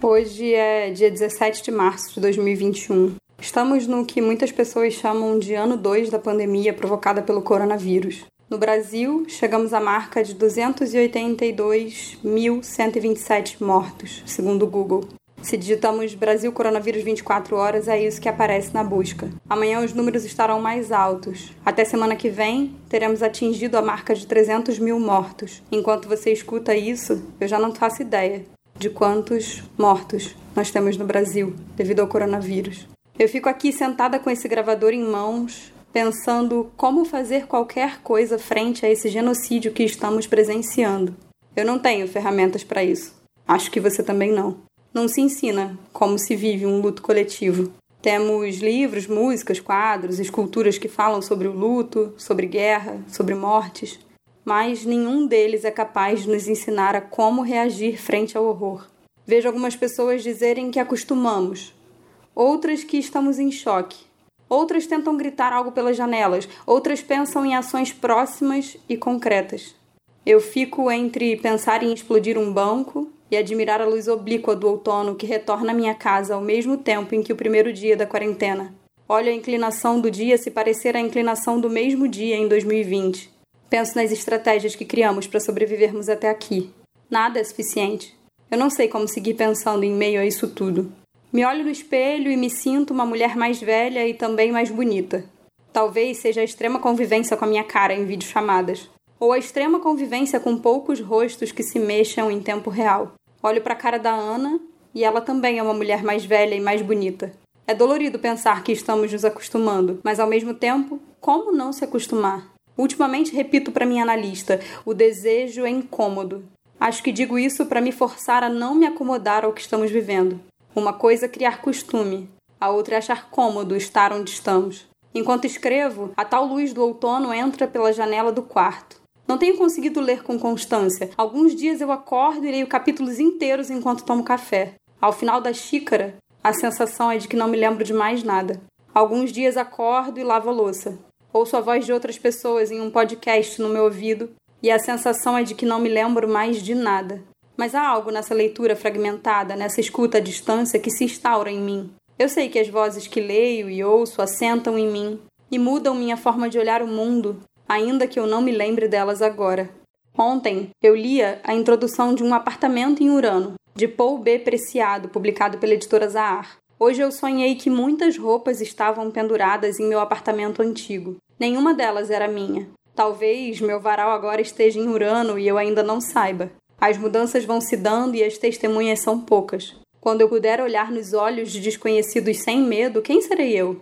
Hoje é dia 17 de março de 2021. Estamos no que muitas pessoas chamam de ano 2 da pandemia provocada pelo coronavírus. No Brasil, chegamos à marca de 282.127 mortos, segundo o Google. Se digitamos Brasil coronavírus 24 horas, é isso que aparece na busca. Amanhã os números estarão mais altos. Até semana que vem, teremos atingido a marca de 300 mil mortos. Enquanto você escuta isso, eu já não faço ideia de quantos mortos nós temos no Brasil devido ao coronavírus. Eu fico aqui sentada com esse gravador em mãos, pensando como fazer qualquer coisa frente a esse genocídio que estamos presenciando. Eu não tenho ferramentas para isso. Acho que você também não. Não se ensina como se vive um luto coletivo. Temos livros, músicas, quadros, esculturas que falam sobre o luto, sobre guerra, sobre mortes, mas nenhum deles é capaz de nos ensinar a como reagir frente ao horror. Vejo algumas pessoas dizerem que acostumamos, outras que estamos em choque, Outras tentam gritar algo pelas janelas, outras pensam em ações próximas e concretas. Eu fico entre pensar em explodir um banco e admirar a luz oblíqua do outono que retorna à minha casa ao mesmo tempo em que o primeiro dia da quarentena. Olho a inclinação do dia se parecer à inclinação do mesmo dia em 2020. Penso nas estratégias que criamos para sobrevivermos até aqui. Nada é suficiente. Eu não sei como seguir pensando em meio a isso tudo. Me olho no espelho e me sinto uma mulher mais velha e também mais bonita. Talvez seja a extrema convivência com a minha cara em videochamadas, ou a extrema convivência com poucos rostos que se mexam em tempo real. Olho para a cara da Ana e ela também é uma mulher mais velha e mais bonita. É dolorido pensar que estamos nos acostumando, mas ao mesmo tempo, como não se acostumar? Ultimamente repito para minha analista: o desejo é incômodo. Acho que digo isso para me forçar a não me acomodar ao que estamos vivendo. Uma coisa é criar costume, a outra é achar cômodo estar onde estamos. Enquanto escrevo, a tal luz do outono entra pela janela do quarto. Não tenho conseguido ler com constância. Alguns dias eu acordo e leio capítulos inteiros enquanto tomo café. Ao final da xícara, a sensação é de que não me lembro de mais nada. Alguns dias acordo e lavo a louça. Ouço a voz de outras pessoas em um podcast no meu ouvido e a sensação é de que não me lembro mais de nada. Mas há algo nessa leitura fragmentada, nessa escuta à distância que se instaura em mim. Eu sei que as vozes que leio e ouço assentam em mim e mudam minha forma de olhar o mundo, ainda que eu não me lembre delas agora. Ontem eu lia a introdução de Um Apartamento em Urano, de Paul B. Preciado, publicado pela editora Zahar. Hoje eu sonhei que muitas roupas estavam penduradas em meu apartamento antigo. Nenhuma delas era minha. Talvez meu varal agora esteja em Urano e eu ainda não saiba. As mudanças vão se dando e as testemunhas são poucas. Quando eu puder olhar nos olhos de desconhecidos sem medo, quem serei eu?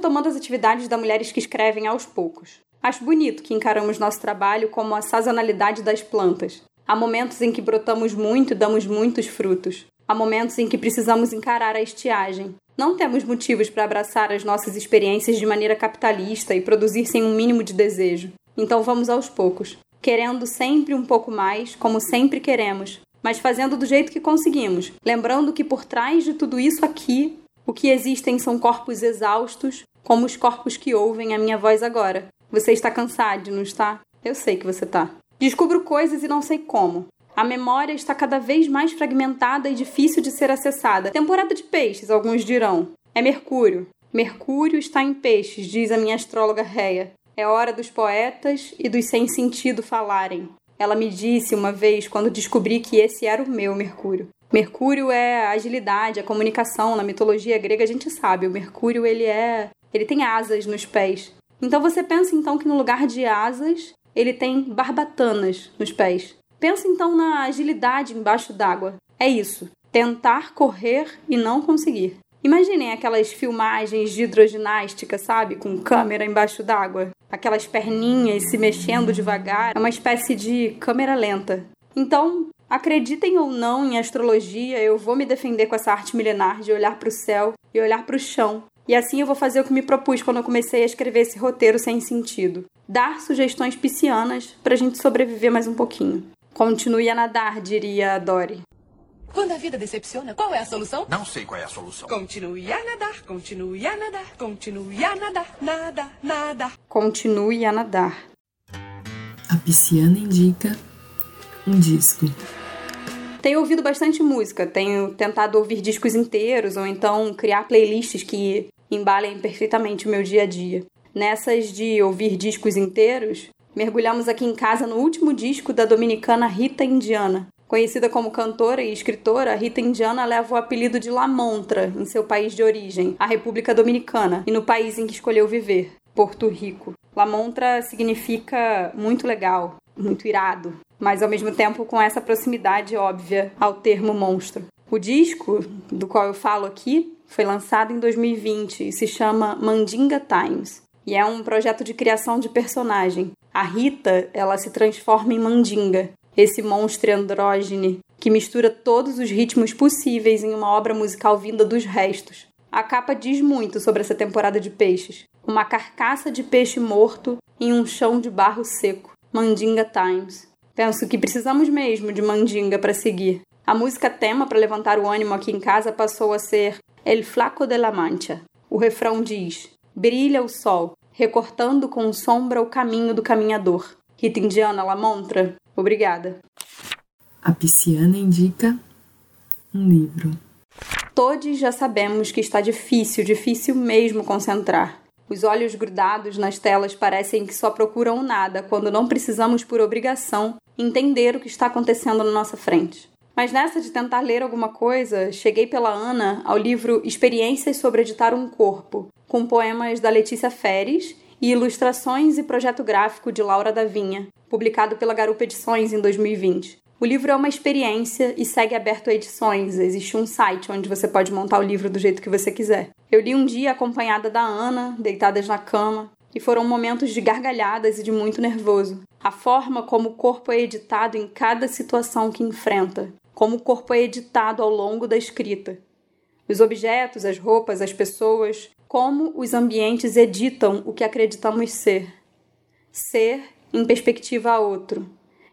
Retomando as atividades da Mulheres que Escrevem aos poucos. Acho bonito que encaramos nosso trabalho como a sazonalidade das plantas. Há momentos em que brotamos muito e damos muitos frutos. Há momentos em que precisamos encarar a estiagem. Não temos motivos para abraçar as nossas experiências de maneira capitalista e produzir sem um mínimo de desejo. Então vamos aos poucos, querendo sempre um pouco mais, como sempre queremos, mas fazendo do jeito que conseguimos, lembrando que por trás de tudo isso aqui, o que existem são corpos exaustos, como os corpos que ouvem a minha voz agora. Você está cansado, não está? Eu sei que você está. Descubro coisas e não sei como. A memória está cada vez mais fragmentada e difícil de ser acessada. Temporada de peixes, alguns dirão. É Mercúrio. Mercúrio está em peixes, diz a minha astróloga Réia. É hora dos poetas e dos sem sentido falarem. Ela me disse uma vez quando descobri que esse era o meu Mercúrio. Mercúrio é a agilidade, a comunicação. Na mitologia grega a gente sabe, o Mercúrio ele é, ele tem asas nos pés. Então você pensa então que no lugar de asas, ele tem barbatanas nos pés. Pensa então na agilidade embaixo d'água. É isso. Tentar correr e não conseguir. Imaginem aquelas filmagens de hidroginástica, sabe? Com câmera embaixo d'água. Aquelas perninhas se mexendo devagar. É uma espécie de câmera lenta. Então, acreditem ou não em astrologia, eu vou me defender com essa arte milenar de olhar para o céu e olhar para o chão. E assim eu vou fazer o que me propus quando eu comecei a escrever esse roteiro sem sentido. Dar sugestões piscianas para a gente sobreviver mais um pouquinho. Continue a nadar, diria a Dory. Quando a vida decepciona, qual é a solução? Não sei qual é a solução. Continue a nadar, continue a nadar, continue a nadar, nada, nada. Continue a nadar. A pisciana indica um disco. Tenho ouvido bastante música, tenho tentado ouvir discos inteiros ou então criar playlists que embalem perfeitamente o meu dia a dia. Nessas de ouvir discos inteiros, mergulhamos aqui em casa no último disco da dominicana Rita Indiana. Conhecida como cantora e escritora, Rita Indiana leva o apelido de La Montra em seu país de origem, a República Dominicana, e no país em que escolheu viver, Porto Rico. La Montra significa muito legal, muito irado, mas ao mesmo tempo com essa proximidade óbvia ao termo monstro. O disco do qual eu falo aqui foi lançado em 2020 e se chama Mandinga Times. E é um projeto de criação de personagem. A Rita, ela se transforma em Mandinga, esse monstro andrógene que mistura todos os ritmos possíveis em uma obra musical vinda dos restos. A capa diz muito sobre essa temporada de peixes. Uma carcaça de peixe morto em um chão de barro seco. Mandinga Times. Penso que precisamos mesmo de mandinga para seguir. A música tema para levantar o ânimo aqui em casa passou a ser El Flaco de la Mancha. O refrão diz: Brilha o sol, recortando com sombra o caminho do caminhador. Rita Indiana La Montra, Obrigada. A pisciana indica um livro. Todos já sabemos que está difícil, difícil mesmo concentrar. Os olhos grudados nas telas parecem que só procuram nada quando não precisamos, por obrigação, entender o que está acontecendo na nossa frente. Mas nessa de tentar ler alguma coisa, cheguei pela Ana ao livro Experiências sobre Editar um Corpo, com poemas da Letícia Feres e ilustrações e projeto gráfico de Laura da Vinha, publicado pela Garupa Edições em 2020. O livro é uma experiência e segue aberto a edições. Existe um site onde você pode montar o livro do jeito que você quiser. Eu li um dia acompanhada da Ana, deitadas na cama, e foram momentos de gargalhadas e de muito nervoso. A forma como o corpo é editado em cada situação que enfrenta, como o corpo é editado ao longo da escrita. Os objetos, as roupas, as pessoas, como os ambientes editam o que acreditamos ser. Ser em perspectiva a outro.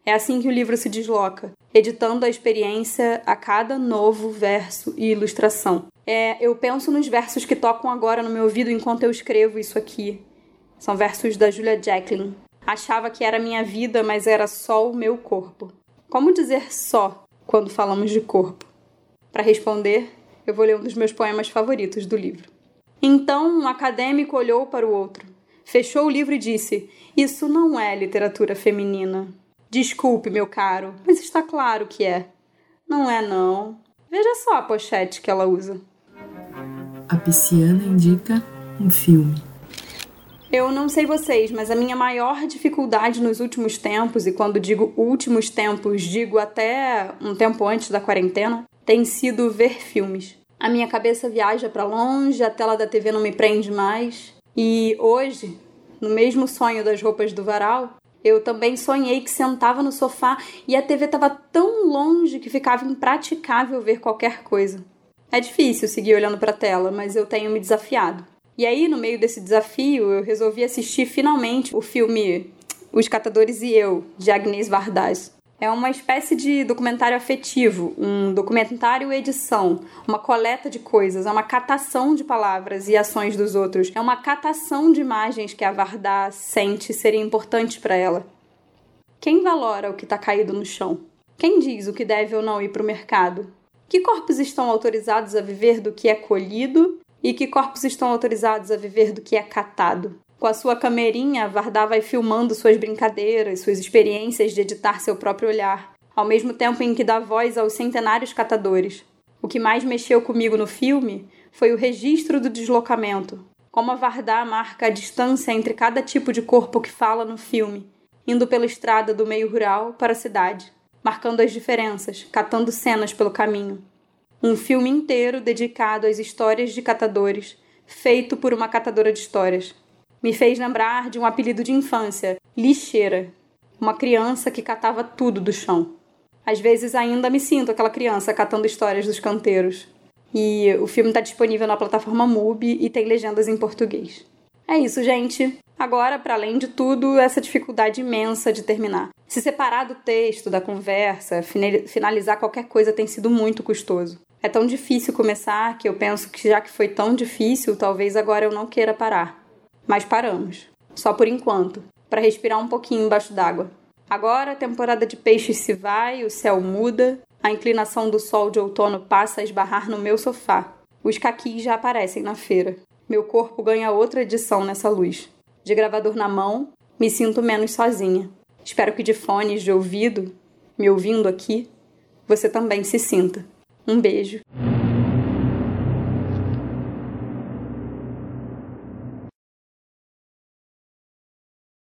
É assim que o livro se desloca, editando a experiência a cada novo verso e ilustração. É, eu penso nos versos que tocam agora no meu ouvido enquanto eu escrevo isso aqui. São versos da Julia Jacqueline. Achava que era minha vida, mas era só o meu corpo. Como dizer só quando falamos de corpo? Para responder, eu vou ler um dos meus poemas favoritos do livro. Então um acadêmico olhou para o outro, fechou o livro e disse: Isso não é literatura feminina. Desculpe, meu caro, mas está claro que é. Não é, não. Veja só a pochete que ela usa. A pisciana indica um filme. Eu não sei vocês, mas a minha maior dificuldade nos últimos tempos, e quando digo últimos tempos, digo até um tempo antes da quarentena, tem sido ver filmes. A minha cabeça viaja para longe, a tela da TV não me prende mais. E hoje, no mesmo sonho das roupas do varal, eu também sonhei que sentava no sofá e a TV estava tão longe que ficava impraticável ver qualquer coisa. É difícil seguir olhando para a tela, mas eu tenho me desafiado. E aí, no meio desse desafio, eu resolvi assistir finalmente o filme Os Catadores e Eu, de Agnes Vardas. É uma espécie de documentário afetivo, um documentário edição, uma coleta de coisas, é uma catação de palavras e ações dos outros, é uma catação de imagens que a Vardá sente serem importantes para ela. Quem valora o que está caído no chão? Quem diz o que deve ou não ir para o mercado? Que corpos estão autorizados a viver do que é colhido e que corpos estão autorizados a viver do que é catado? Com a sua camerinha, Vardá vai filmando suas brincadeiras, suas experiências de editar seu próprio olhar, ao mesmo tempo em que dá voz aos centenários catadores. O que mais mexeu comigo no filme foi o registro do deslocamento, como a Vardá marca a distância entre cada tipo de corpo que fala no filme, indo pela estrada do meio rural para a cidade, marcando as diferenças, catando cenas pelo caminho. Um filme inteiro dedicado às histórias de catadores, feito por uma catadora de histórias me fez lembrar de um apelido de infância, lixeira, uma criança que catava tudo do chão. Às vezes ainda me sinto aquela criança catando histórias dos canteiros. E o filme está disponível na plataforma MUBI e tem legendas em português. É isso, gente. Agora, para além de tudo, essa dificuldade imensa de terminar. Se separar do texto, da conversa, finalizar qualquer coisa tem sido muito custoso. É tão difícil começar que eu penso que já que foi tão difícil, talvez agora eu não queira parar. Mas paramos. Só por enquanto, para respirar um pouquinho embaixo d'água. Agora a temporada de peixes se vai, o céu muda, a inclinação do sol de outono passa a esbarrar no meu sofá. Os caquis já aparecem na feira. Meu corpo ganha outra edição nessa luz. De gravador na mão, me sinto menos sozinha. Espero que de fones de ouvido, me ouvindo aqui, você também se sinta. Um beijo.